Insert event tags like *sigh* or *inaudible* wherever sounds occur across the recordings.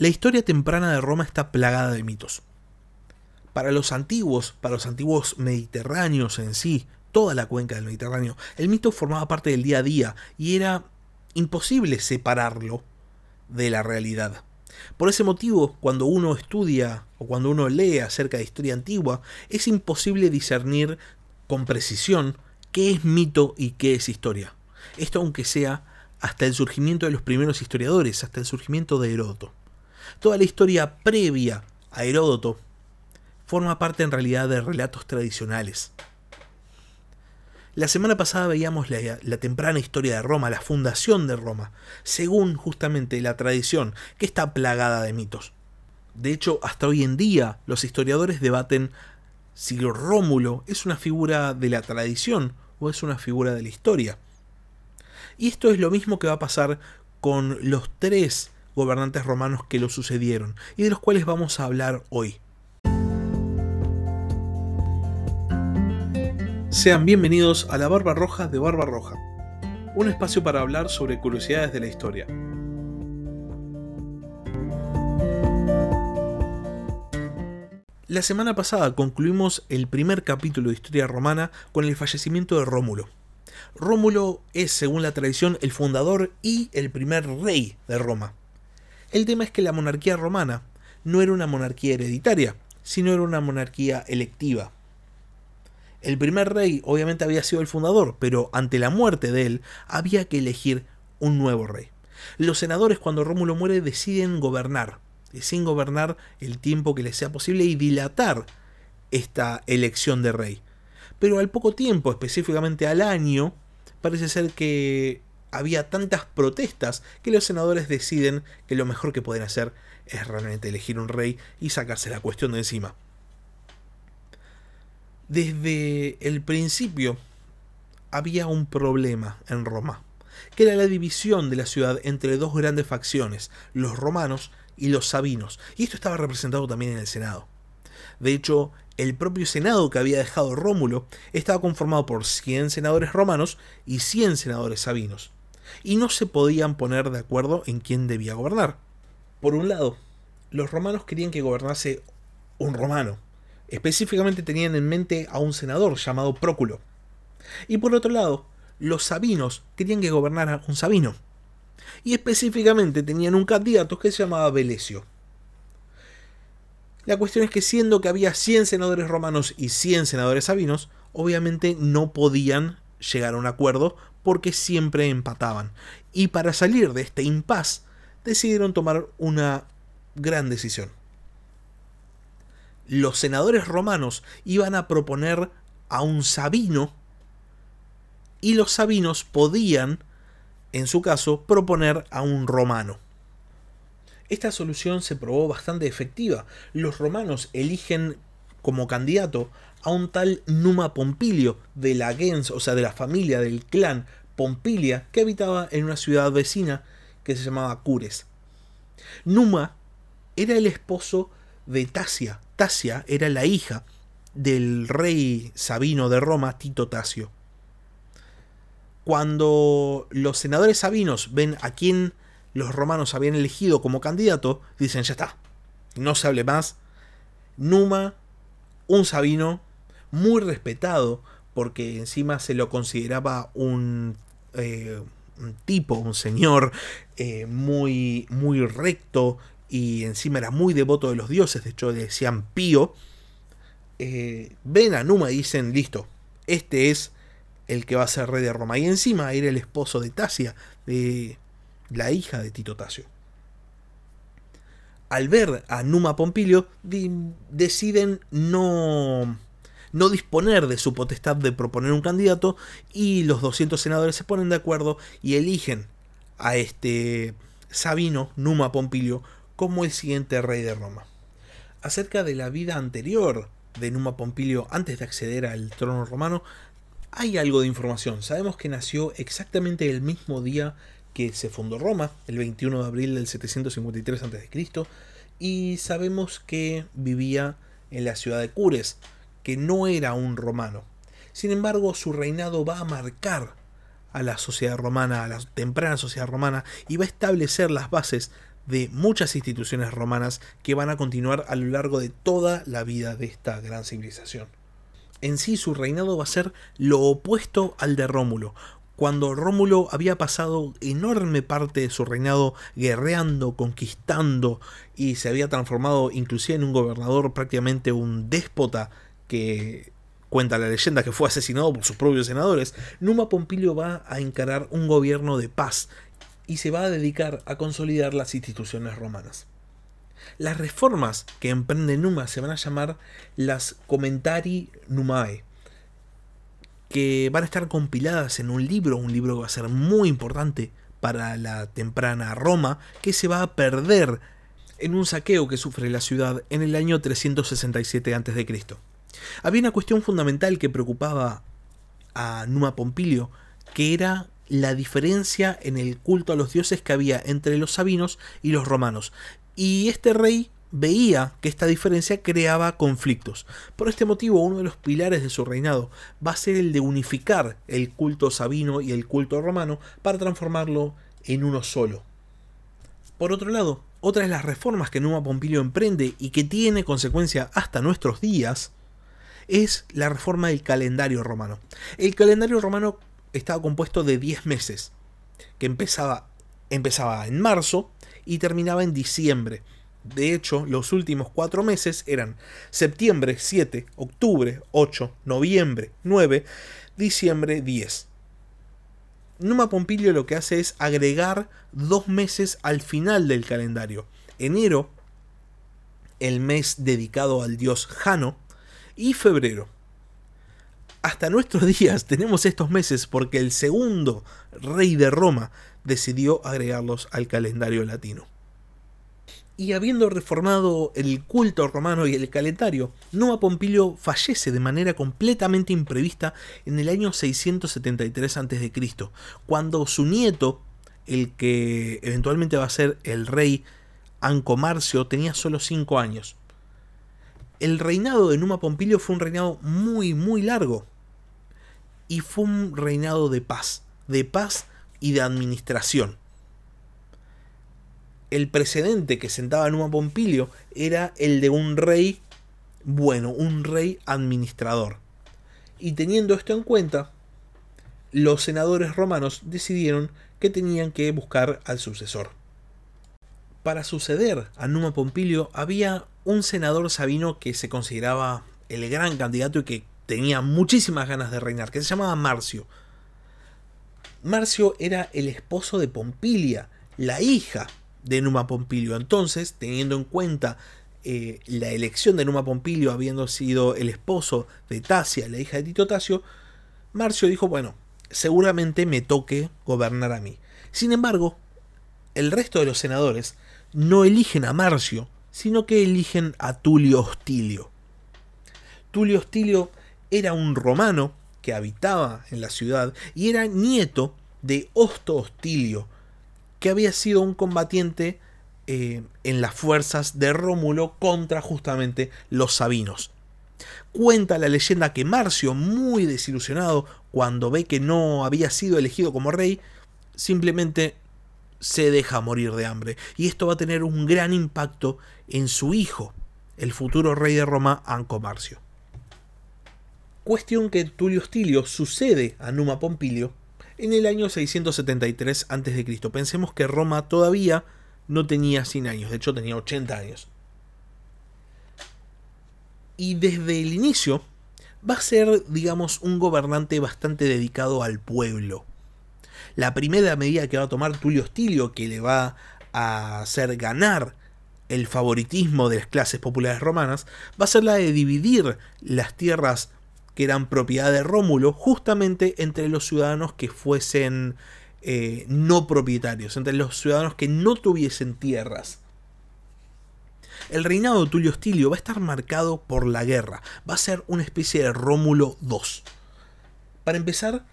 La historia temprana de Roma está plagada de mitos. Para los antiguos, para los antiguos mediterráneos en sí, toda la cuenca del Mediterráneo, el mito formaba parte del día a día y era imposible separarlo de la realidad. Por ese motivo, cuando uno estudia o cuando uno lee acerca de historia antigua, es imposible discernir con precisión qué es mito y qué es historia. Esto aunque sea hasta el surgimiento de los primeros historiadores, hasta el surgimiento de Heródoto. Toda la historia previa a Heródoto forma parte en realidad de relatos tradicionales. La semana pasada veíamos la, temprana historia de Roma, la fundación de Roma, según justamente la tradición, que está plagada de mitos. De hecho, hasta hoy en día los historiadores debaten si Rómulo es una figura de la tradición o es una figura de la historia. Y esto es lo mismo que va a pasar con los tres gobernantes romanos que lo sucedieron y de los cuales vamos a hablar hoy. Sean bienvenidos a la Barba Roja de Barba Roja, un espacio para hablar sobre curiosidades de la historia. La semana pasada concluimos el primer capítulo de Historia Romana con el fallecimiento de Rómulo. Rómulo es, según la tradición, el fundador y el primer rey de Roma. El tema es que la monarquía romana no era una monarquía hereditaria, sino era una monarquía electiva. El primer rey obviamente había sido el fundador, pero ante la muerte de él había que elegir un nuevo rey. Los senadores cuando Rómulo muere deciden gobernar, deciden gobernar el tiempo que les sea posible y dilatar esta elección de rey pero al poco tiempo, específicamente al año, parece ser que había tantas protestas que los senadores deciden que lo mejor que pueden hacer es realmente elegir un rey y sacarse la cuestión de encima. Desde el principio había un problema en Roma, que era la división de la ciudad entre dos grandes facciones, los romanos y los sabinos, y esto estaba representado también en el Senado. De hecho, el propio Senado que había dejado Rómulo estaba conformado por 100 senadores romanos y 100 senadores sabinos, y no se podían poner de acuerdo en quién debía gobernar. Por un lado, los romanos querían que gobernase un romano, específicamente tenían en mente a un senador llamado Próculo, y por otro lado, los sabinos querían que gobernara un sabino, y específicamente tenían un candidato que se llamaba Belesio. La cuestión es que siendo que había 100 senadores romanos y 100 senadores sabinos, obviamente no podían llegar a un acuerdo porque siempre empataban. Y para salir de este impas, decidieron tomar una gran decisión. Los senadores romanos iban a proponer a un sabino y los sabinos podían, en su caso, proponer a un romano. Esta solución se probó bastante efectiva. Los romanos eligen como candidato a un tal Numa Pompilio de la gens, o sea, de la familia del clan Pompilia, que habitaba en una ciudad vecina que se llamaba Cures. Numa era el esposo de Tasia. Tasia era la hija del rey sabino de Roma, Tito Tasio. Cuando los senadores sabinos ven a quién los romanos habían elegido como candidato, dicen, ya está, no se hable más. Numa, un sabino muy respetado, porque encima se lo consideraba un, eh, tipo, un señor eh, muy, muy recto y encima era muy devoto de los dioses, de hecho le decían Pío. Eh, ven a Numa y dicen, listo, este es el que va a ser rey de Roma. Y encima era el esposo de Tasia, de la hija de Tito Tasio. Al ver a Numa Pompilio, deciden no, no disponer de su potestad de proponer un candidato y los 200 senadores se ponen de acuerdo y eligen a este Sabino, Numa Pompilio, como el siguiente rey de Roma. Acerca de la vida anterior de Numa Pompilio antes de acceder al trono romano, hay algo de información. Sabemos que nació exactamente el mismo día que se fundó Roma, el 21 de abril del 753 a.C., y sabemos que vivía en la ciudad de Cures, que no era un romano. Sin embargo, su reinado va a marcar a la sociedad romana, a la temprana sociedad romana, y va a establecer las bases de muchas instituciones romanas que van a continuar a lo largo de toda la vida de esta gran civilización. En sí su reinado va a ser lo opuesto al de Rómulo, cuando Rómulo había pasado enorme parte de su reinado guerreando, conquistando y se había transformado inclusive en un gobernador prácticamente un déspota que cuenta la leyenda que fue asesinado por sus propios senadores, Numa Pompilio va a encarar un gobierno de paz y se va a dedicar a consolidar las instituciones romanas. Las reformas que emprende Numa se van a llamar las Commentari Numae, que van a estar compiladas en un libro, un libro que va a ser muy importante para la temprana Roma, que se va a perder en un saqueo que sufre la ciudad en el año 367 a.C. Había una cuestión fundamental que preocupaba a Numa Pompilio, que era la diferencia en el culto a los dioses que había entre los sabinos y los romanos. Y este rey veía que esta diferencia creaba conflictos. Por este motivo, uno de los pilares de su reinado va a ser el de unificar el culto sabino y el culto romano para transformarlo en uno solo. Por otro lado, otra de las reformas que Numa Pompilio emprende y que tiene consecuencia hasta nuestros días es la reforma del calendario romano. El calendario romano estaba compuesto de 10 meses, que empezaba, empezaba en marzo y terminaba en diciembre. De hecho, los últimos cuatro meses eran septiembre 7, octubre 8, noviembre 9, diciembre 10. Numa Pompilio lo que hace es agregar dos meses al final del calendario. Enero, el mes dedicado al dios Jano, y febrero. Hasta nuestros *laughs* días tenemos estos meses porque el segundo rey de Roma decidió agregarlos al calendario latino. Y habiendo reformado el culto romano y el calendario, Numa Pompilio fallece de manera completamente imprevista en el año 673 a.C., cuando su nieto, el que eventualmente va a ser el rey Ancomarcio, tenía solo 5 años el reinado de Numa Pompilio fue un reinado muy, muy largo. Y fue un reinado de paz, de paz y de administración. El precedente que sentaba Numa Pompilio era el de un rey bueno, un rey administrador. Y teniendo esto en cuenta, los senadores romanos decidieron que tenían que buscar al sucesor. Para suceder a Numa Pompilio había un senador sabino que se consideraba el gran candidato y que tenía muchísimas ganas de reinar, que se llamaba Marcio. Marcio era el esposo de Pompilia, la hija de Numa Pompilio. Entonces, teniendo en cuenta eh, la elección de Numa Pompilio habiendo sido el esposo de Tasia, la hija de Tito Tasio, Marcio dijo, bueno, seguramente me toque gobernar a mí. Sin embargo, el resto de los senadores no eligen a Marcio, sino que eligen a Tulio Hostilio. Tulio Hostilio era un romano que habitaba en la ciudad y era nieto de Hosto Hostilio, que había sido un combatiente eh, en las fuerzas de Rómulo contra justamente los sabinos. Cuenta la leyenda que Marcio, muy desilusionado cuando ve que no había sido elegido como rey, simplemente se deja morir de hambre. Y esto va a tener un gran impacto en su hijo, el futuro rey de Roma, Ancomarcio. Cuestión que Tulio Stilio sucede a Numa Pompilio en el año 673 a.C. Pensemos que Roma todavía no tenía 100 años, de hecho tenía 80 años. Y desde el inicio va a ser, digamos, un gobernante bastante dedicado al pueblo. La primera medida que va a tomar Tulio Stilio, que le va a hacer ganar el favoritismo de las clases populares romanas, va a ser la de dividir las tierras que eran propiedad de Rómulo justamente entre los ciudadanos que fuesen eh, no propietarios, entre los ciudadanos que no tuviesen tierras. El reinado de Tulio Stilio va a estar marcado por la guerra, va a ser una especie de Rómulo II. Para empezar,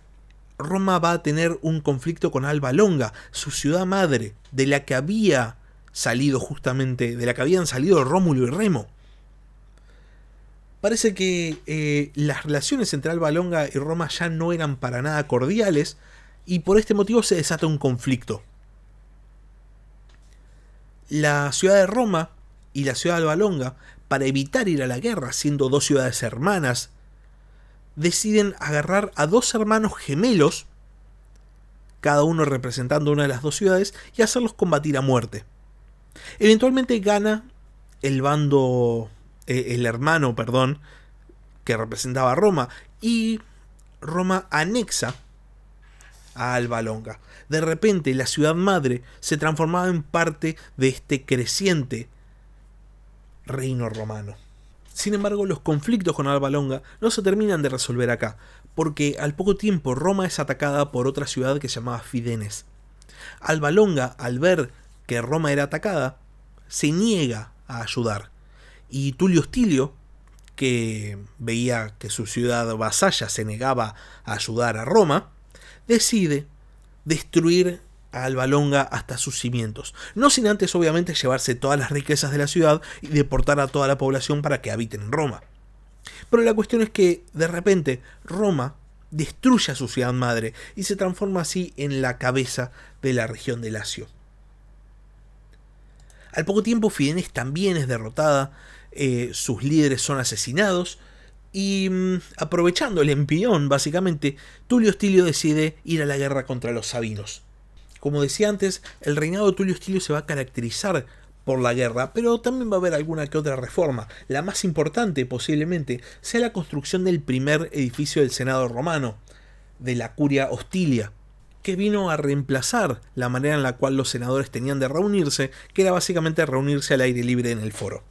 Roma va a tener un conflicto con Alba Longa, su ciudad madre, de la que había salido justamente, de la que habían salido Rómulo y Remo. Parece que eh, las relaciones entre Alba Longa y Roma ya no eran para nada cordiales y por este motivo se desata un conflicto. la ciudad de Roma y la ciudad de Albalonga, para evitar ir a la guerra, siendo dos ciudades hermanas, deciden agarrar a dos hermanos gemelos, cada uno representando una de las dos ciudades, y hacerlos combatir a muerte. Eventualmente gana el bando, eh, el hermano, perdón, que representaba a Roma, y Roma anexa a Alba Longa. De repente la ciudad madre se transformaba en parte de este creciente reino romano. Sin embargo, los conflictos con Alba Longa no se terminan de resolver acá, porque al poco tiempo Roma es atacada por otra ciudad que se llamaba Fidenes. Alba Longa, al ver que Roma era atacada, se niega a ayudar. Y Tulio Hostilio, que veía que su ciudad vasalla se negaba a ayudar a Roma, decide destruir a Alba Longa hasta sus cimientos, no sin antes obviamente llevarse todas las riquezas de la ciudad y deportar a toda la población para que habiten en Roma. Pero la cuestión es que de repente Roma destruye a su ciudad madre y se transforma así en la cabeza de la región de Lacio. Al poco tiempo Fidenes también es derrotada, eh, sus líderes son asesinados y mm, aprovechando el empión básicamente, Tulio Hostilio decide ir a la guerra contra los sabinos. Como decía antes, el reinado de Tulio Hostilio se va a caracterizar por la guerra, pero también va a haber alguna que otra reforma. La más importante posiblemente sea la construcción del primer edificio del Senado romano, de la Curia Hostilia, que vino a reemplazar la manera en la cual los senadores tenían de reunirse, que era básicamente reunirse al aire libre en el foro.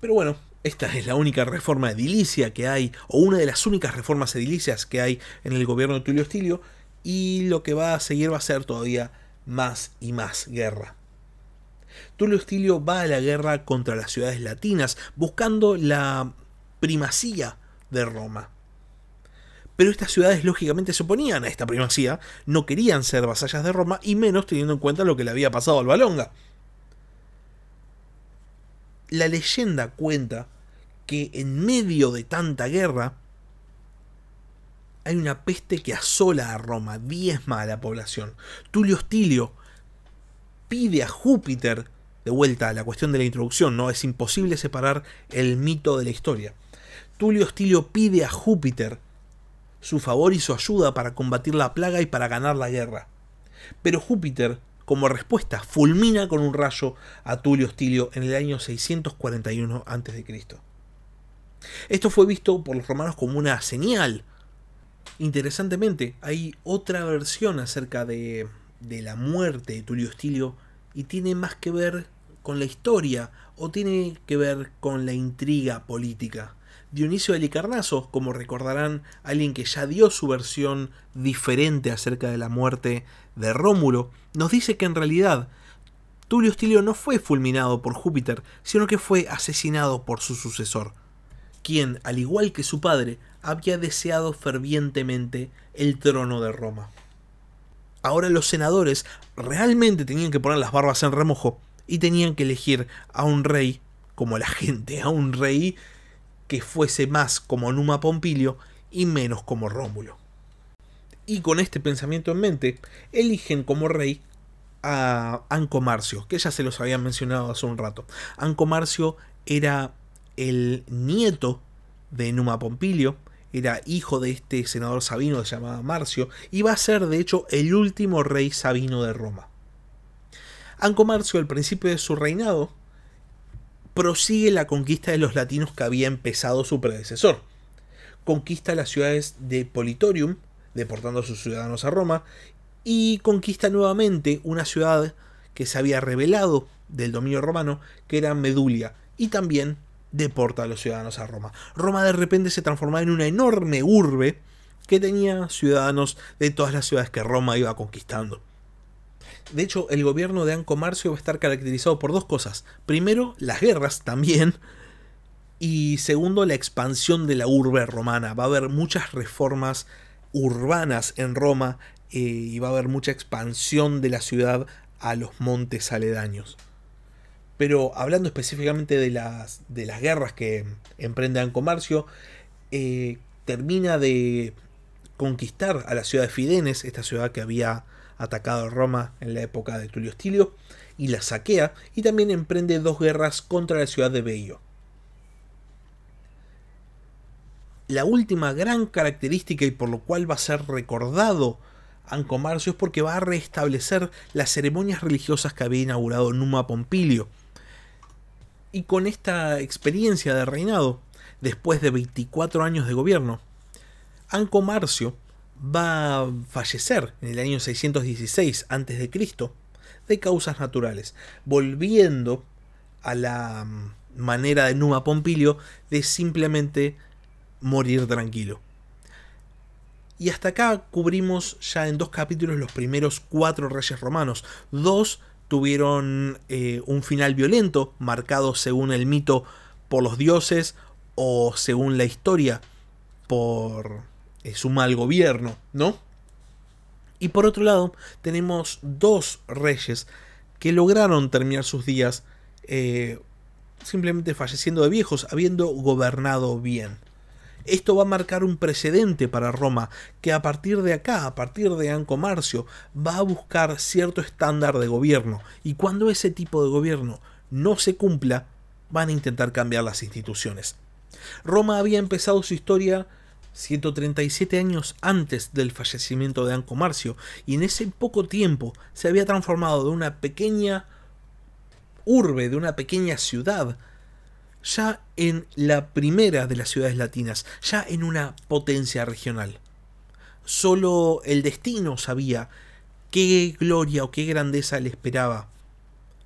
Pero bueno, esta es la única reforma edilicia que hay, o una de las únicas reformas edilicias que hay en el gobierno de Tulio Hostilio, y lo que va a seguir va a ser todavía más y más guerra. Tulio Hostilio va a la guerra contra las ciudades latinas, buscando la primacía de Roma. Pero estas ciudades lógicamente se oponían a esta primacía, no querían ser vasallas de Roma y menos teniendo en cuenta lo que le había pasado al Balonga. La leyenda cuenta que en medio de tanta guerra hay una peste que asola a Roma, diezma a la población. Tulio Hostilio pide a Júpiter, de vuelta a la cuestión de la introducción, no es imposible separar el mito de la historia. Tulio Hostilio pide a Júpiter su favor y su ayuda para combatir la plaga y para ganar la guerra. Pero Júpiter, como respuesta, fulmina con un rayo a Tulio Hostilio en el año 641 a.C. Esto fue visto por los romanos como una señal. Interesantemente, hay otra versión acerca de, de la muerte de Tulio Hostilio y tiene más que ver con la historia o tiene que ver con la intriga política. Dionisio de como recordarán, alguien que ya dio su versión diferente acerca de la muerte de Rómulo, nos dice que en realidad Tulio Hostilio no fue fulminado por Júpiter, sino que fue asesinado por su sucesor, quien, al igual que su padre, había deseado fervientemente el trono de Roma. Ahora los senadores realmente tenían que poner las barbas en remojo y tenían que elegir a un rey como la gente, a un rey que fuese más como Numa Pompilio y menos como Rómulo. Y con este pensamiento en mente, eligen como rey a Ancomarcio, que ya se los había mencionado hace un rato. Ancomarcio era el nieto de Numa Pompilio, era hijo de este senador sabino llamaba Marcio, y va a ser de hecho el último rey sabino de Roma. Ancomarcio al principio de su reinado prosigue la conquista de los latinos que había empezado su predecesor. Conquista las ciudades de Politorium, deportando a sus ciudadanos a Roma, y conquista nuevamente una ciudad que se había rebelado del dominio romano, que era Medulia, y también deporta a los ciudadanos a Roma. Roma de repente se transformaba en una enorme urbe que tenía ciudadanos de todas las ciudades que Roma iba conquistando. De hecho, el gobierno de Ancomarcio va a estar caracterizado por dos cosas. Primero, las guerras también. Y segundo, la expansión de la urbe romana. Va a haber muchas reformas urbanas en Roma eh, y va a haber mucha expansión de la ciudad a los montes aledaños. Pero hablando específicamente de las, de las guerras que emprende Ancomarcio, eh, termina de conquistar a la ciudad de Fidenes, esta ciudad que había atacado Roma en la época de Tulio Stilio y la saquea y también emprende dos guerras contra la ciudad de Veio. La última gran característica y por lo cual va a ser recordado Ancomarcio es porque va a restablecer las ceremonias religiosas que había inaugurado Numa Pompilio. Y con esta experiencia de reinado, después de 24 años de gobierno, Ancomarcio va a fallecer en el año 616 a.C. de causas naturales, volviendo a la manera de Numa Pompilio de simplemente morir tranquilo. Y hasta acá cubrimos ya en dos capítulos los primeros cuatro reyes romanos. Dos tuvieron eh, un final violento, marcado según el mito por los dioses o según la historia por eh, su mal gobierno, ¿no? Y por otro lado, tenemos dos reyes que lograron terminar sus días eh, simplemente falleciendo de viejos, habiendo gobernado bien. Esto va a marcar un precedente para Roma, que a partir de acá, a partir de Ancomarcio, va a buscar cierto estándar de gobierno, y cuando ese tipo de gobierno no se cumpla, van a intentar cambiar las instituciones. Roma había empezado su historia 137 años antes del fallecimiento de Ancomarcio, y en ese poco tiempo se había transformado de una pequeña urbe, de una pequeña ciudad, ya en la primera de las ciudades latinas, ya en una potencia regional. Solo el destino sabía qué gloria o qué grandeza le esperaba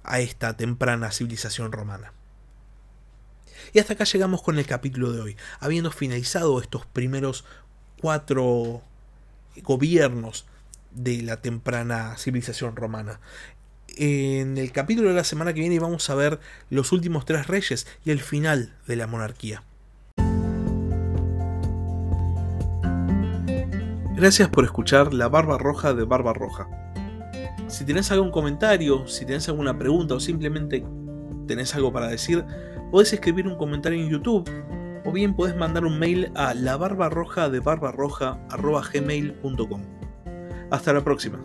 a esta temprana civilización romana. Y hasta acá llegamos con el capítulo de hoy, habiendo finalizado estos primeros cuatro gobiernos de la temprana civilización romana en el capítulo de la semana que viene vamos a ver los últimos tres reyes y el final de la monarquía. Gracias por escuchar La Barba Roja de Barba Roja. Si tenés algún comentario, si tenés alguna pregunta o simplemente tenés algo para decir, podés escribir un comentario en YouTube o bien podés mandar un mail a la barbarroja de barbarroja.gmail.com. Hasta la próxima.